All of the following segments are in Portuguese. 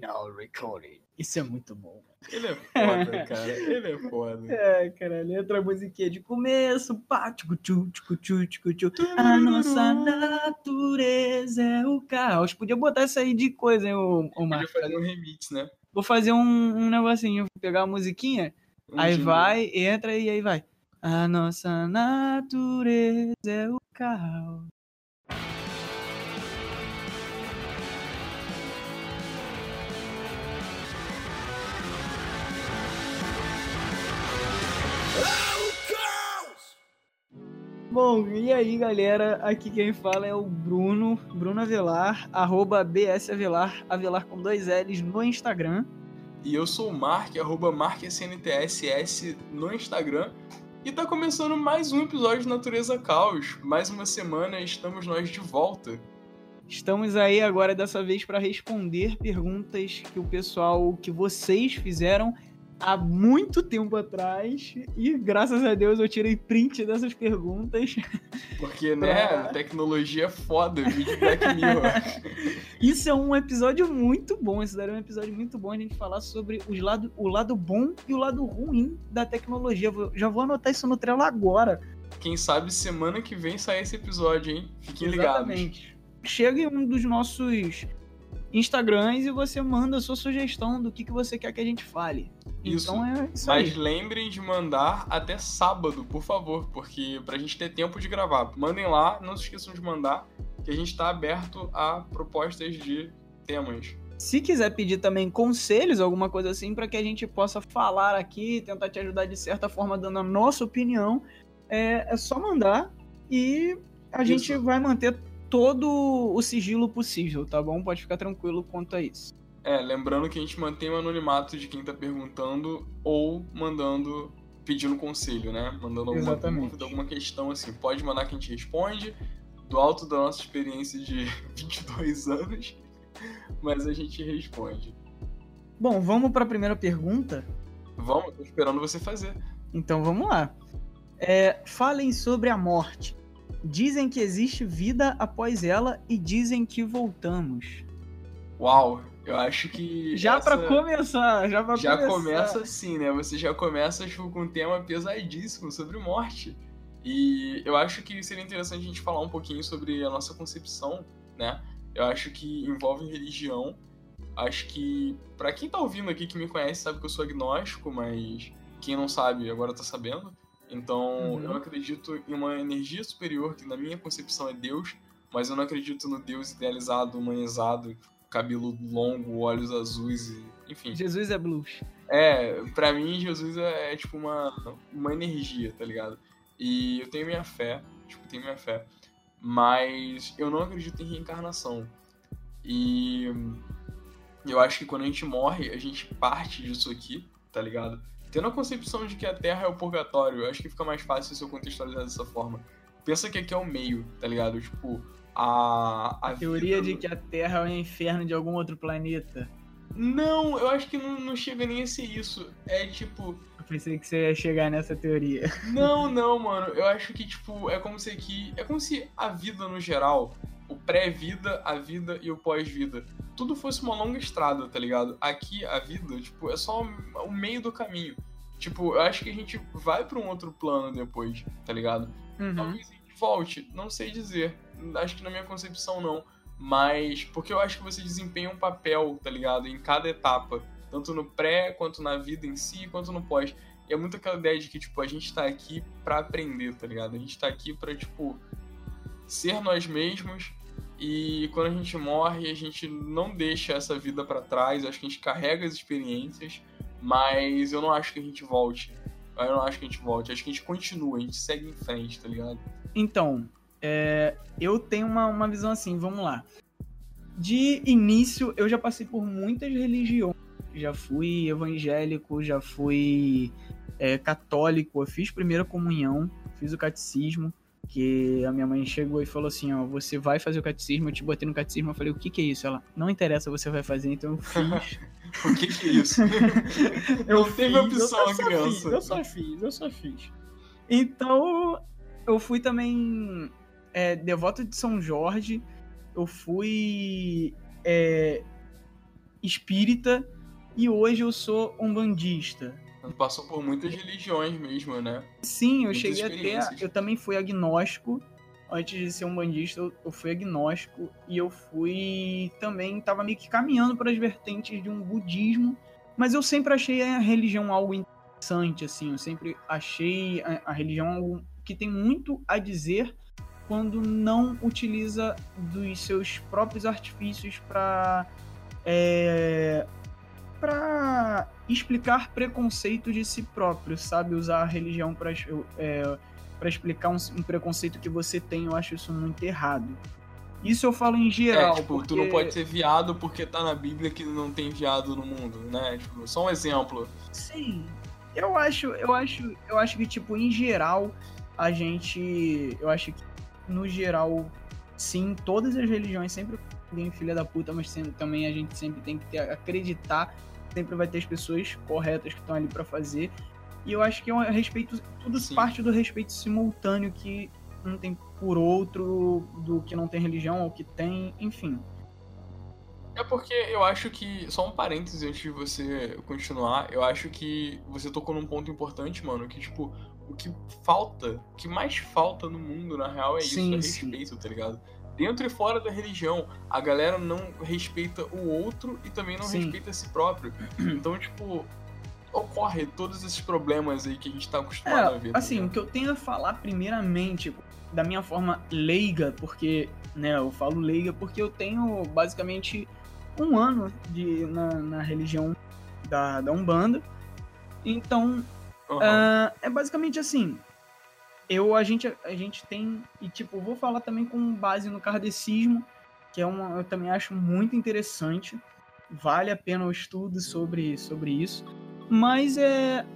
Now recording. Isso é muito bom. Ele é foda, cara. Ele é foda. É, cara, letra musiquinha de começo, pá, tchucu, tchu, tchucu, tchu, tchucu, tchu. A nossa natureza é o caos. Podia botar isso aí de coisa, hein, ô, ô Podia Marcos? fazer um remix, né? Vou fazer um, um negocinho, vou pegar a musiquinha, Um aí jingle. vai, entra e aí vai. A nossa natureza é o caos. Bom, e aí galera, aqui quem fala é o Bruno, Bruno Avelar, arroba BS Avelar, Avelar com dois L's no Instagram. E eu sou o Mark, arroba MarkSNTSS no Instagram. E tá começando mais um episódio de Natureza Caos. Mais uma semana estamos nós de volta. Estamos aí agora dessa vez para responder perguntas que o pessoal, que vocês fizeram há muito tempo atrás. E graças a Deus eu tirei print dessas perguntas. Porque, né, tecnologia é foda, vídeo Black Mirror. Isso é um episódio muito bom. Esse daí é um episódio muito bom a gente falar sobre os lado, o lado bom e o lado ruim da tecnologia. Já vou anotar isso no Trello agora. Quem sabe semana que vem sai esse episódio, hein? Fiquem ligados. Exatamente. Chega em um dos nossos Instagrams e você manda a sua sugestão do que, que você quer que a gente fale. Isso. Então é isso Mas aí. lembrem de mandar até sábado, por favor, porque pra gente ter tempo de gravar. Mandem lá, não se esqueçam de mandar, que a gente tá aberto a propostas de temas. Se quiser pedir também conselhos, alguma coisa assim, para que a gente possa falar aqui, tentar te ajudar de certa forma, dando a nossa opinião, é, é só mandar e a Isso. gente vai manter todo o sigilo possível, tá bom? Pode ficar tranquilo quanto a isso. É, lembrando que a gente mantém o anonimato de quem tá perguntando ou mandando, pedindo conselho, né? Mandando alguma Exatamente. dúvida, alguma questão assim. Pode mandar que a gente responde, do alto da nossa experiência de 22 anos, mas a gente responde. Bom, vamos para a primeira pergunta? Vamos, tô esperando você fazer. Então vamos lá. É, falem sobre a morte. Dizem que existe vida após ela e dizem que voltamos. Uau, eu acho que. Já essa... pra começar, já pra Já começar. começa assim, né? Você já começa tipo, com um tema pesadíssimo sobre morte. E eu acho que seria interessante a gente falar um pouquinho sobre a nossa concepção, né? Eu acho que envolve religião. Acho que, pra quem tá ouvindo aqui que me conhece, sabe que eu sou agnóstico, mas quem não sabe agora tá sabendo. Então, Uhum. eu acredito em uma energia superior, que na minha concepção é Deus, mas eu não acredito no Deus idealizado, humanizado, cabelo longo, olhos azuis e. Enfim. Jesus é blues. É, pra mim, Jesus é, é, tipo uma, uma energia, tá ligado? E eu tenho minha fé, tipo, tenho minha fé. Mas eu não acredito em reencarnação. E eu acho que quando a gente morre, a gente parte disso aqui, tá ligado? Tendo a concepção de que a Terra é o purgatório, eu acho que fica mais fácil se eu contextualizar dessa forma. Pensa que aqui é o meio, tá ligado? Tipo, a. A Teoria vida- de que a Terra é o inferno de algum outro planeta. Não, eu acho que não, não chega nem a ser isso. É tipo. Eu pensei que você ia chegar nessa teoria. Não, não, mano. Eu acho que, tipo, é como se aqui. É como se a vida no geral, o pré-vida, a vida e o pós-vida, tudo fosse uma longa estrada, tá ligado? Aqui a vida, tipo, é só o meio do caminho. Tipo, eu acho que a gente vai pra um outro plano depois, tá ligado? Uhum. Talvez a gente volte, não sei dizer. Acho que na minha concepção não. Mas porque eu acho que você desempenha um papel, tá ligado? Em cada etapa. Tanto no pré, quanto na vida em si, quanto no pós. E é muito aquela ideia de que, tipo, a gente tá aqui pra aprender, tá ligado? A gente tá aqui pra, tipo, ser nós mesmos. E quando a gente morre, a gente não deixa essa vida pra trás. Acho que a gente carrega as experiências. Mas eu não acho que a gente volte. Eu não acho que a gente volte. Acho que a gente continua, a gente segue em frente, tá ligado? Então, é, eu tenho uma, uma visão assim, vamos lá. De início, eu já passei por muitas religiões. Já fui evangélico, já fui é, católico, eu fiz primeira comunhão, fiz o catecismo, que a minha mãe chegou e falou assim, ó, você vai fazer o catecismo, eu te botei no catecismo, eu falei, o que que é isso? Ela, não interessa, você vai fazer, então eu fiz. O que que é isso? Eu Não teve opção, eu a só criança. Fiz, eu só fiz, eu só fiz. Então, eu fui também é, devoto de São Jorge. Eu fui é, espírita e hoje eu sou um bandista. Passou por muitas religiões mesmo, né? Sim, eu muitas cheguei até. Eu também fui agnóstico. Antes de ser um bandista, eu fui agnóstico e eu fui também, tava meio que caminhando para as vertentes de um budismo, mas eu sempre achei a religião algo interessante, assim, eu sempre achei a, a religião algo que tem muito a dizer quando não utiliza dos seus próprios artifícios para é, para explicar preconceitos de si próprio, sabe? Usar a religião para é, para explicar um, um, preconceito que você tem, eu acho isso muito errado. Isso eu falo em geral. É, tipo, porque... tu não pode ser viado porque tá na Bíblia que não tem viado no mundo, né? Tipo, só um exemplo. Sim. Eu acho, eu acho, eu acho que tipo em geral a gente, eu acho que no geral sim, todas as religiões sempre tem filha da puta, mas também a gente sempre tem que ter, acreditar, sempre vai ter as pessoas corretas que estão ali para fazer. E eu acho que é um respeito, tudo Sim. parte do respeito simultâneo que um tem por outro, do que não tem religião ou que tem, enfim. É porque eu acho que, só um parêntese antes de você continuar, eu acho que você tocou num ponto importante, mano, que tipo, o que falta, o que mais falta no mundo, na real, é sim, isso, é respeito, sim. tá ligado? Dentro e fora da religião, a galera não respeita o outro e também não sim. respeita a si próprio. Então, tipo, ocorre todos esses problemas aí que a gente tá acostumado é, a ver. Tá assim, o que eu tenho a falar primeiramente, da minha forma leiga, porque, né, eu falo leiga porque eu tenho basicamente um ano de, na, na religião da, da Umbanda. Então, uhum. uh, é basicamente assim. Eu, a gente, a gente tem, e tipo, vou falar também com base no kardecismo, que é uma, eu também acho muito interessante. Vale a pena o estudo sobre, sobre isso. Mas é,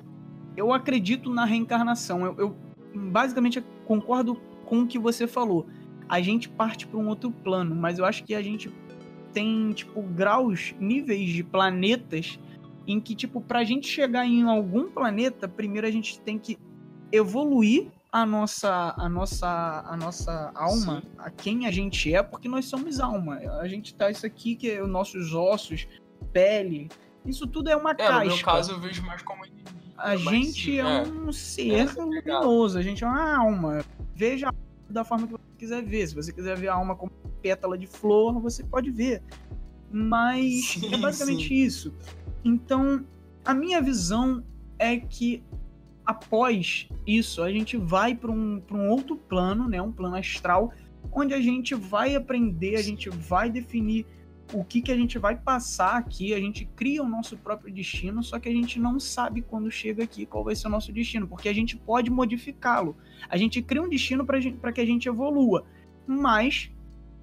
eu acredito na reencarnação. Eu, eu basicamente concordo com o que você falou. A gente parte para um outro plano, mas eu acho que a gente tem tipo graus, níveis de planetas em que tipo para a gente chegar em algum planeta, primeiro a gente tem que evoluir a nossa a nossa a nossa alma, Sim. a quem a gente é, porque nós somos alma. A gente tá isso aqui que é os nossos ossos, pele, isso tudo é uma é, caixa. No meu caso, eu vejo mais como A gente é, é um ser é luminoso, a gente é uma alma. Veja da forma que você quiser ver. Se você quiser ver a alma como pétala de flor, você pode ver. Mas sim, é basicamente sim. isso. Então, a minha visão é que após isso, a gente vai para um, um outro plano, né, um plano astral, onde a gente vai aprender, a gente vai definir o que, que a gente vai passar aqui, a gente cria o nosso próprio destino, só que a gente não sabe quando chega aqui qual vai ser o nosso destino, porque a gente pode modificá-lo. A gente cria um destino para que a gente evolua, mas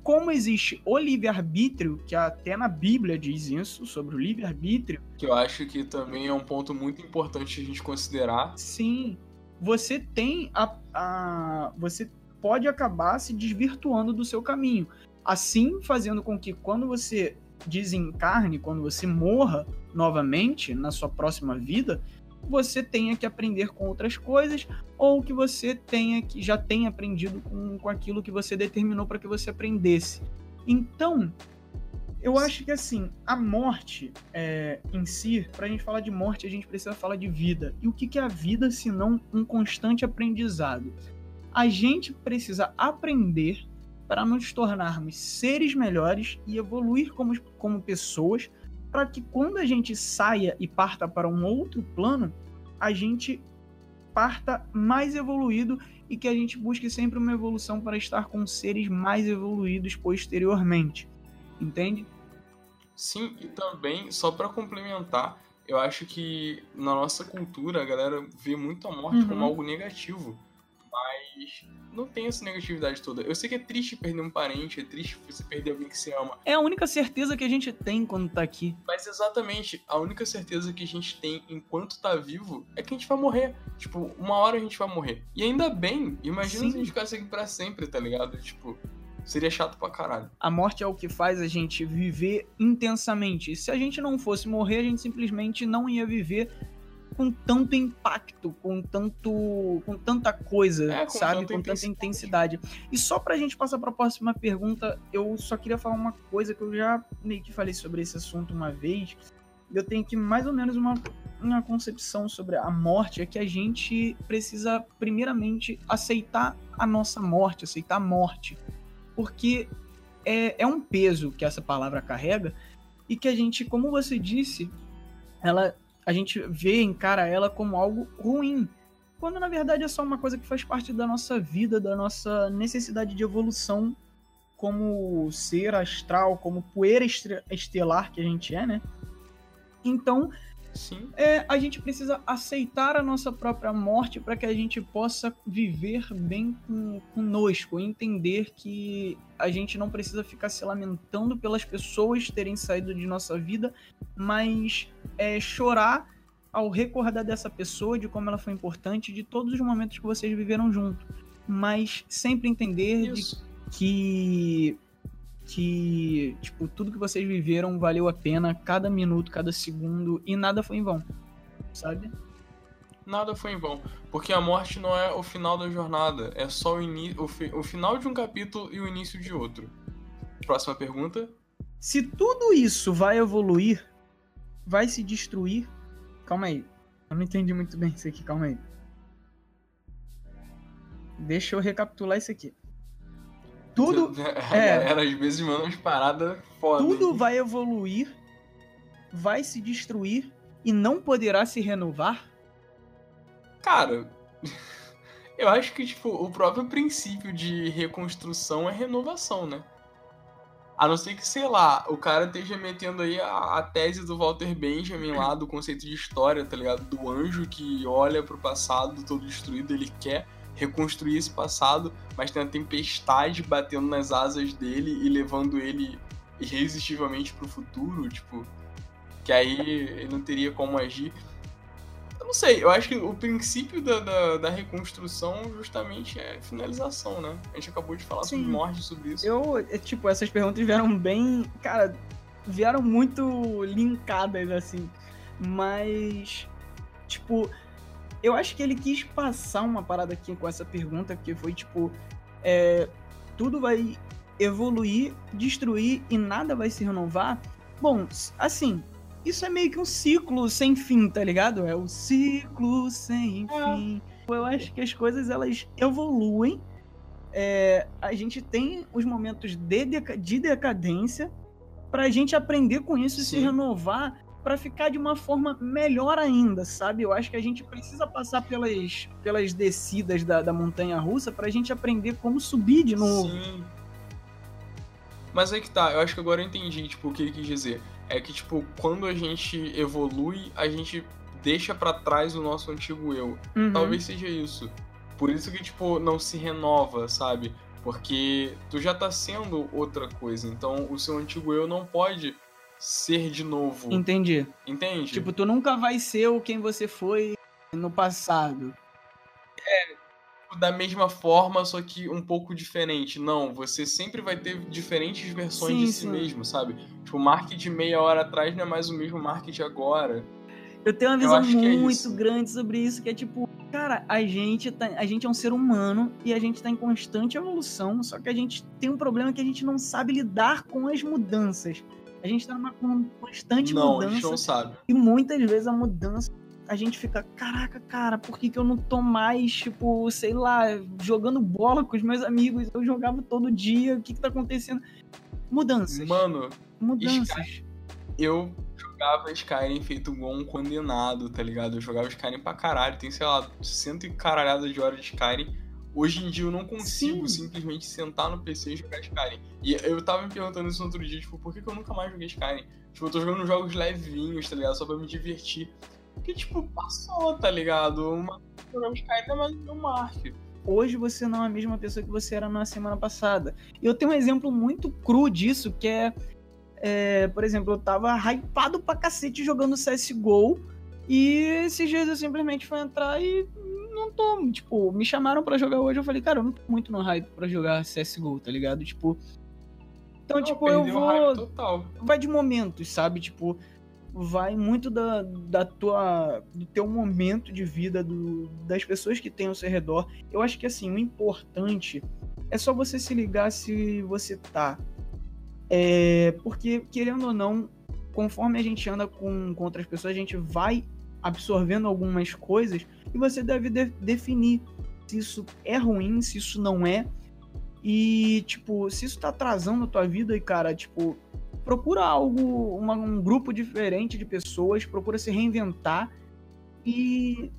como existe o livre-arbítrio, que até na Bíblia diz isso, sobre o livre-arbítrio. Que eu acho que também é um ponto muito importante a gente considerar. Sim. Você tem a, a. Você pode acabar se desvirtuando do seu caminho. Assim, fazendo com que quando você desencarne, quando você morra novamente na sua próxima vida, você tenha que aprender com outras coisas ou que você tenha que já tenha aprendido com, com aquilo que você determinou para que você aprendesse. Então, eu acho que assim, a morte é, em si, para a gente falar de morte, a gente precisa falar de vida. E o que, que é a vida se não um constante aprendizado? A gente precisa aprender para nos tornarmos seres melhores e evoluir como, como pessoas, para que quando a gente saia e parta para um outro plano, a gente parta mais evoluído e que a gente busque sempre uma evolução para estar com seres mais evoluídos posteriormente. Entende? Sim, e também, só para complementar, eu acho que na nossa cultura a galera vê muito a morte uhum. como algo negativo. Mas não tem essa negatividade toda. Eu sei que é triste perder um parente, é triste você perder alguém que se ama. É a única certeza que a gente tem quando tá aqui. Mas exatamente, a única certeza que a gente tem enquanto tá vivo é que a gente vai morrer. Tipo, uma hora a gente vai morrer. E ainda bem, imagina Sim. se a gente ficasse aqui pra sempre, tá ligado? Tipo, seria chato pra caralho. A morte é o que faz a gente viver intensamente. E se a gente não fosse morrer, a gente simplesmente não ia viver com tanto impacto, com tanto com tanta coisa, É, com sabe, com tanta intensidade. E só pra gente passar pra próxima pergunta, eu só queria falar uma coisa que eu já meio que falei sobre esse assunto uma vez. Eu tenho que mais ou menos uma uma concepção sobre a morte é que a gente precisa primeiramente aceitar a nossa morte, aceitar a morte, porque é, é um peso que essa palavra carrega e que a gente, como você disse, ela a gente vê, encara ela como algo ruim, quando na verdade é só uma coisa que faz parte da nossa vida, da nossa necessidade de evolução como ser astral, como poeira estelar que a gente é, né? Então, Sim. é, a gente precisa aceitar a nossa própria morte para que a gente possa viver bem com, conosco, entender que a gente não precisa ficar se lamentando pelas pessoas terem saído de nossa vida, mas é, chorar ao recordar dessa pessoa, de como ela foi importante, de todos os momentos que vocês viveram junto. Mas sempre entender que que tipo tudo que vocês viveram valeu a pena cada minuto cada segundo e nada foi em vão sabe Nada foi em vão. Porque a morte não é o final da jornada. É só o, ini o, fi- o final de um capítulo e o início de outro. Próxima pergunta. se tudo isso vai evoluir vai se destruir calma aí eu não entendi muito bem isso aqui calma aí deixa eu recapitular isso aqui tudo é. galera às vezes manda umas paradas foda. tudo hein? vai evoluir vai se destruir e não poderá se renovar Cara, eu acho que, tipo, o próprio princípio de reconstrução é renovação, né? A não ser que, sei lá, o cara esteja metendo aí a, a tese do Walter Benjamin lá, do conceito de história, tá ligado? Do anjo que olha pro passado todo destruído, ele quer reconstruir esse passado, mas tem a tempestade batendo nas asas dele e levando ele irresistivelmente pro futuro, tipo, que aí ele não teria como agir. Eu não sei, eu acho que o princípio da, da, da reconstrução justamente é finalização, né? A gente acabou de falar Sim. sobre morte, sobre isso. Eu, é, tipo, essas perguntas vieram bem. Cara, vieram muito linkadas, assim. Mas, tipo, eu acho que ele quis passar uma parada aqui com essa pergunta, que foi, tipo, é, tudo vai evoluir, destruir e nada vai se renovar. Bom, assim, isso é meio que um ciclo sem fim, tá ligado? É o ciclo sem É. fim. Eu acho que as coisas, elas evoluem é, a gente tem os momentos de, deca- de decadência pra gente aprender com isso e se Sim. renovar pra ficar de uma forma melhor ainda, sabe? Eu acho que a gente precisa passar pelas, pelas descidas da, da montanha russa pra gente aprender como subir de novo. Sim. Mas aí que tá, eu acho que agora eu entendi, tipo, o que ele quis dizer. É que, tipo, quando a gente evolui, a gente deixa pra trás o nosso antigo eu. Uhum. Talvez seja isso. Por isso que, tipo, não se renova, sabe? Porque tu já tá sendo outra coisa. Então, o seu antigo eu não pode ser de novo. Entendi. Entende? Tipo, tu nunca vai ser o quem você foi no passado. da mesma forma, só que um pouco diferente. Não, você sempre vai ter diferentes versões Sim, de si sim. mesmo, sabe? Tipo, o Mark de meia hora atrás não é mais o mesmo Mark de agora. Eu tenho uma visão é muito isso. grande sobre isso, que é tipo, cara, a gente, tá, a gente é um ser humano e a gente tá em constante evolução, só que a gente tem um problema que a gente não sabe lidar com as mudanças. A gente tá numa con- constante não, a gente mudança não sabe. e muitas vezes a mudança a gente fica, caraca, cara, por que, que eu não tô mais, tipo, sei lá, jogando bola com os meus amigos? Eu jogava todo dia, o que que tá acontecendo? Mudanças. Mano, mudanças. eu jogava Skyrim feito igual um condenado, tá ligado? Eu jogava Skyrim pra caralho. Tem, sei lá, cento e caralhada de horas de Skyrim. Hoje em dia eu não consigo Sim. simplesmente sentar no PC e jogar Skyrim. E eu tava me perguntando isso no outro dia, tipo, por que, que eu nunca mais joguei Skyrim? Tipo, eu tô jogando jogos levinhos, tá ligado? Só pra me divertir. Porque, tipo, passou, tá ligado? Uma jogar Skyrim é mais o meu Mark. hoje você não é a mesma pessoa que você era na semana passada. E eu tenho um exemplo muito cru disso, que é, é, por exemplo, eu tava hypado pra cacete jogando CSGO, e esses dias eu simplesmente fui entrar e não tô, tipo, me chamaram pra jogar hoje, eu falei, cara, eu não tô muito no hype pra jogar CSGO, tá ligado? Tipo, então, Não, tipo, eu vou, vai de momentos, sabe? Tipo, vai muito da, da tua, do teu momento de vida, do, das pessoas que tem ao seu redor. Eu acho que assim, o importante é só você se ligar se você tá. É, porque, querendo ou não, conforme a gente anda com, com outras pessoas, a gente vai absorvendo algumas coisas e você deve de, definir se isso é ruim, se isso não é. E, tipo, se isso tá atrasando a tua vida, e, cara, tipo, procura algo, uma, um grupo diferente de pessoas, procura se reinventar e.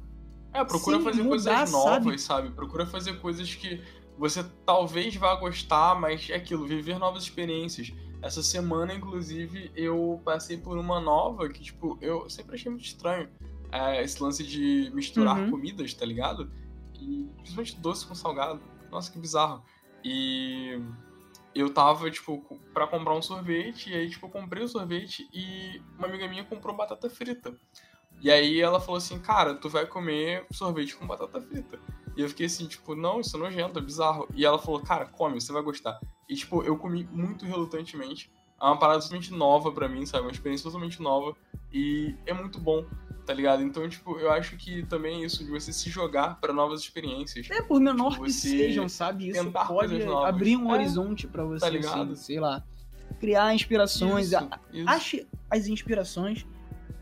É, procura fazer mudar, coisas novas, sabe? sabe? Procura fazer coisas que você talvez vá gostar, mas é aquilo, viver novas experiências. Essa semana, inclusive, eu passei por uma nova que, tipo, eu sempre achei muito estranho. É, esse lance de misturar uhum. comidas, tá ligado? E principalmente doce com salgado. Nossa, que bizarro. E eu tava, tipo, pra comprar um sorvete, e aí, tipo, eu comprei o sorvete e uma amiga minha comprou batata frita. E aí ela falou assim, cara, tu vai comer sorvete com batata frita. E eu fiquei assim, tipo, não, isso é nojento, é bizarro. E ela falou, cara, come, você vai gostar. E, tipo, eu comi muito relutantemente. É uma parada totalmente nova para mim, sabe? Uma experiência totalmente nova. E é muito bom, tá ligado? Então, tipo, eu acho que também é isso de você se jogar para novas experiências. É, por menor tipo, que sejam, sabe? Isso pode abrir um é, horizonte para você, tá ligado? Assim, sei lá. Criar inspirações. Isso, isso. Ache as inspirações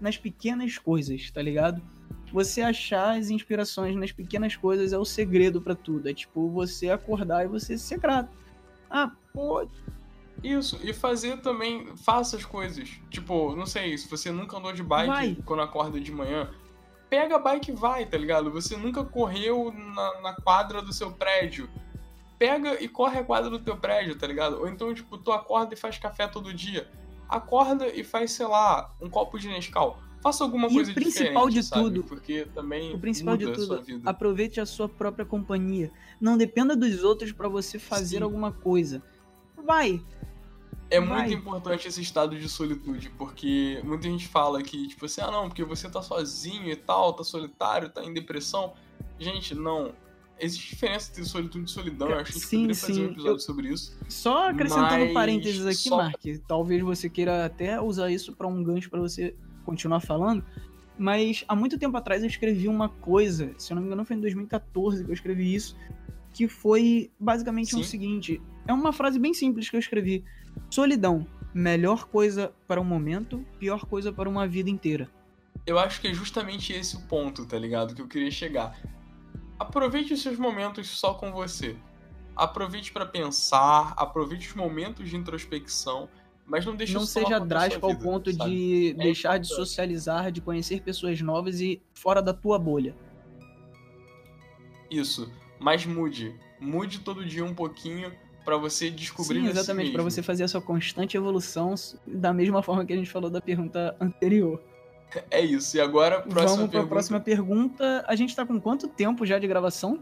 nas pequenas coisas, tá ligado? Você achar as inspirações nas pequenas coisas é o segredo para tudo. É tipo você acordar e você ser grato. Ah, pô. Isso, e fazer também, faça as coisas. Tipo, não sei, se você nunca andou de bike vai. quando acorda de manhã, pega a bike e vai, tá ligado? Você nunca correu na, na quadra do seu prédio. Pega e corre a quadra do teu prédio, tá ligado? Ou então, tipo, tu acorda e faz café todo dia acorda e faz, sei lá, um copo de Nescau. Faça alguma e coisa o principal de sabe? tudo, porque também o principal de tudo, aproveite a sua própria companhia. Não dependa dos outros para você fazer Sim. alguma coisa. Vai. É Vai. muito importante esse estado de solitude, porque muita gente fala que, tipo assim, ah não, porque você tá sozinho e tal, tá solitário, tá em depressão. Gente, não existe diferença entre solitude e solidão. Eu acho que a gente sim, poderia sim. fazer um episódio eu... sobre isso. Só acrescentando mas... parênteses aqui, Só... Mark, talvez você queira até usar isso para um gancho para você continuar falando. Mas há muito tempo atrás eu escrevi uma coisa, se eu não me engano foi em 2014 que eu escrevi isso, que foi basicamente sim. o seguinte: é uma frase bem simples que eu escrevi. Solidão, melhor coisa para um momento, pior coisa para uma vida inteira. Eu acho que é justamente esse o ponto, tá ligado? Que eu queria chegar aproveite os seus momentos só com você. Aproveite para pensar, aproveite os momentos de introspecção, mas não deixe Não seja drástico ao ponto sabe? de é deixar importante. de socializar, de conhecer pessoas novas e fora da tua bolha. Isso, mas mude. Mude todo dia um pouquinho para você descobrir Sim, exatamente, si para você fazer a sua constante evolução da mesma forma que a gente falou da pergunta anterior. É isso. E agora, próxima Vamos para a próxima pergunta. A gente tá com quanto tempo já de gravação?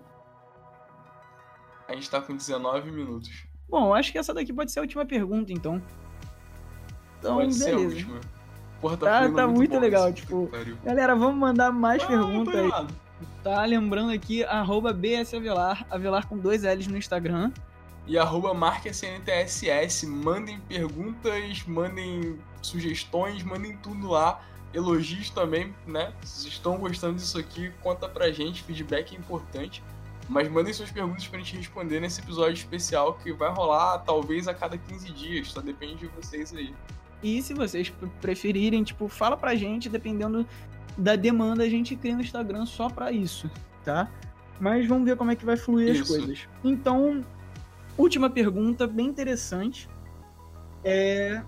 A gente tá com 19 minutos. Bom, acho que essa daqui pode ser a última pergunta, então. Então, pode beleza. Ser a última. Porra, tá, tá, tá muito, muito legal, tipo. Galera, vamos mandar mais ah, perguntas aí. Tá lembrando aqui, arroba BSAvelar, Avelar com dois L's no Instagram. E arroba marquesntss. Mandem perguntas, mandem sugestões, mandem tudo lá elogios também, né? Se estão gostando disso aqui, conta pra gente, feedback é importante. Mas mandem suas perguntas pra gente responder nesse episódio especial que vai rolar talvez a cada 15 dias, só depende de vocês aí. E se vocês preferirem, tipo, fala pra gente, dependendo da demanda, a gente cria no Instagram só pra isso, tá? Mas vamos ver como é que vai fluir isso. as coisas. Então, última pergunta, bem interessante. É.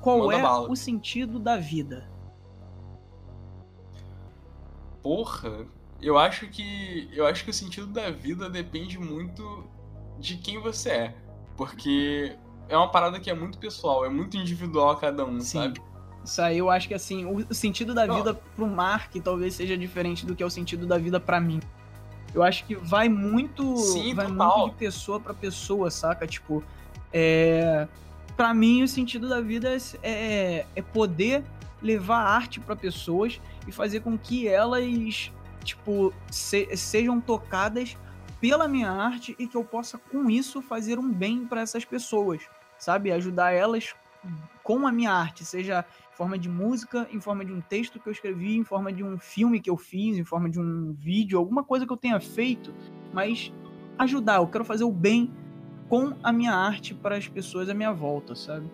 Qual Manda é bala. o sentido da vida? porra, eu acho que eu acho que o sentido da vida depende muito de quem você é, porque é uma parada que é muito pessoal, é muito individual a cada um, Sim. sabe? Isso aí eu acho que assim, o sentido da Não. vida pro Mark talvez seja diferente do que é o sentido da vida para mim. Eu acho que vai muito, Sim, vai total. muito de pessoa para pessoa, saca? Tipo, é, para mim o sentido da vida é, é, é poder levar arte para pessoas e fazer com que elas, tipo, se, sejam tocadas pela minha arte e que eu possa, com isso, fazer um bem para essas pessoas, sabe? Ajudar elas com a minha arte, seja forma de música, em forma de um texto que eu escrevi, em forma de um filme que eu fiz, em forma de um vídeo, alguma coisa que eu tenha feito, mas ajudar, eu quero fazer o bem com a minha arte para as pessoas à minha volta, sabe?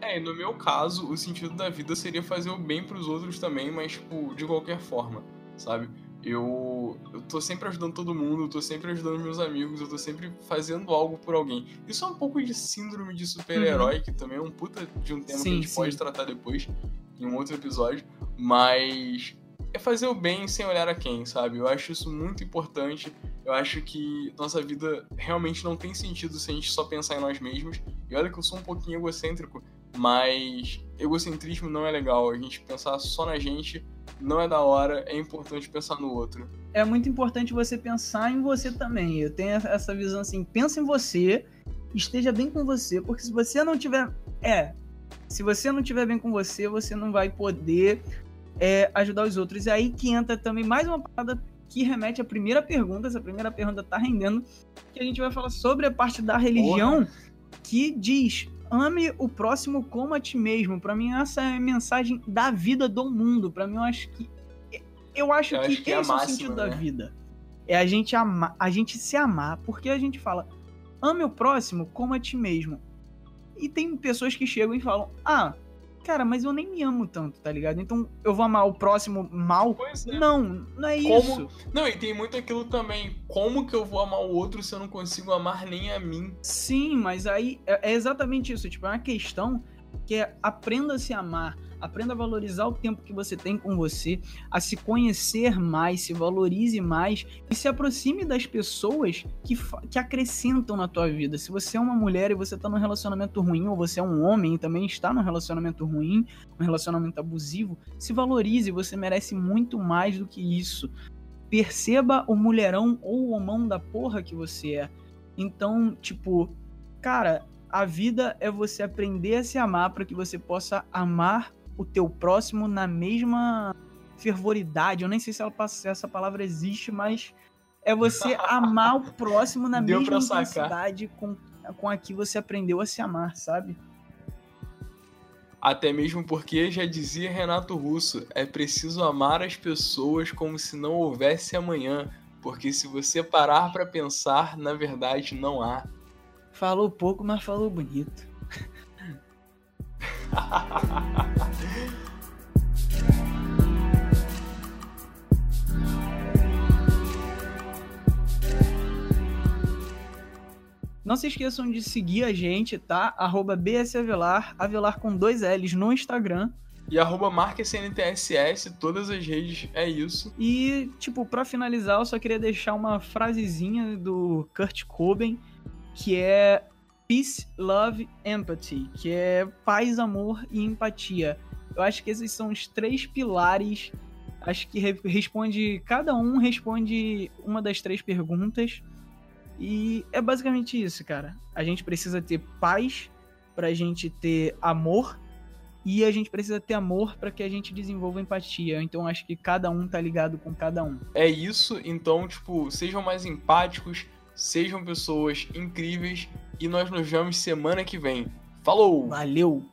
É, no meu caso, o sentido da vida seria fazer o bem para os outros também, mas tipo, de qualquer forma, sabe? Eu, eu tô sempre ajudando todo mundo, eu tô sempre ajudando meus amigos, eu tô sempre fazendo algo por alguém. Isso é um pouco de síndrome de super-herói, uhum. que também é um puta de um tema sim, que a gente sim. pode tratar depois, em um outro episódio. Mas é fazer o bem sem olhar a quem, sabe? Eu acho isso muito importante. Eu acho que nossa vida realmente não tem sentido se a gente só pensar em nós mesmos. E olha que eu sou um pouquinho egocêntrico, mas egocentrismo não é legal. A gente pensar só na gente não é da hora, é importante pensar no outro. É muito importante você pensar em você também. Eu tenho essa visão assim, pensa em você, esteja bem com você, porque se você não tiver, é, se você não tiver bem com você, você não vai poder é, ajudar os outros. E aí que entra também mais uma parada que remete à primeira pergunta. Essa primeira pergunta tá rendendo, que a gente vai falar sobre a parte da religião Porra. que diz ame o próximo como a ti mesmo. Para mim essa é a mensagem da vida do mundo. Para mim eu acho que eu acho eu que acho que esse é, máxima, é o sentido né? da vida. É a gente amar, a gente se amar, porque a gente fala ame o próximo como a ti mesmo. E tem pessoas que chegam e falam: "Ah, cara, mas eu nem me amo tanto, tá ligado? Então eu vou amar o próximo mal? É. Não, não é como... isso. Não, e tem muito aquilo também. Como que eu vou amar o outro se eu não consigo amar nem a mim? Sim, mas aí é, é exatamente isso. Tipo, é uma questão que é aprenda a se amar Aprenda a valorizar o tempo que você tem com você, a se conhecer mais, se valorize mais e se aproxime das pessoas que, que acrescentam na tua vida. Se você é uma mulher e você está num relacionamento ruim, ou você é um homem e também está num relacionamento ruim, um relacionamento abusivo, se valorize, você merece muito mais do que isso. Perceba o mulherão ou o homão da porra que você é. Então, tipo, cara, a vida é você aprender a se amar para que você possa amar o teu próximo na mesma fervoridade. Eu nem sei se, ela, se essa palavra existe, mas é você amar o próximo na Deu mesma intensidade com, com a que você aprendeu a se amar, sabe? Até mesmo porque já dizia Renato Russo, é preciso amar as pessoas como se não houvesse amanhã, porque se você parar para pensar, na verdade não há. Falou pouco, mas falou bonito. Não se esqueçam de seguir a gente, tá? Arroba BSAvelar, Avelar com dois L's no Instagram. E arroba marquesntss, todas as redes, é isso. E, tipo, pra finalizar, eu só queria deixar uma frasezinha do Kurt Cobain, que é Peace, Love, Empathy, que é paz, amor e empatia. Eu acho que esses são os três pilares. Acho que responde. Cada um responde uma das três perguntas. E é basicamente isso, cara. A gente precisa ter paz pra gente ter amor. E a gente precisa ter amor para que a gente desenvolva empatia. Então acho que cada um tá ligado com cada um. É isso, então, tipo, sejam mais empáticos, sejam pessoas incríveis e nós nos vemos semana que vem. Falou! Valeu!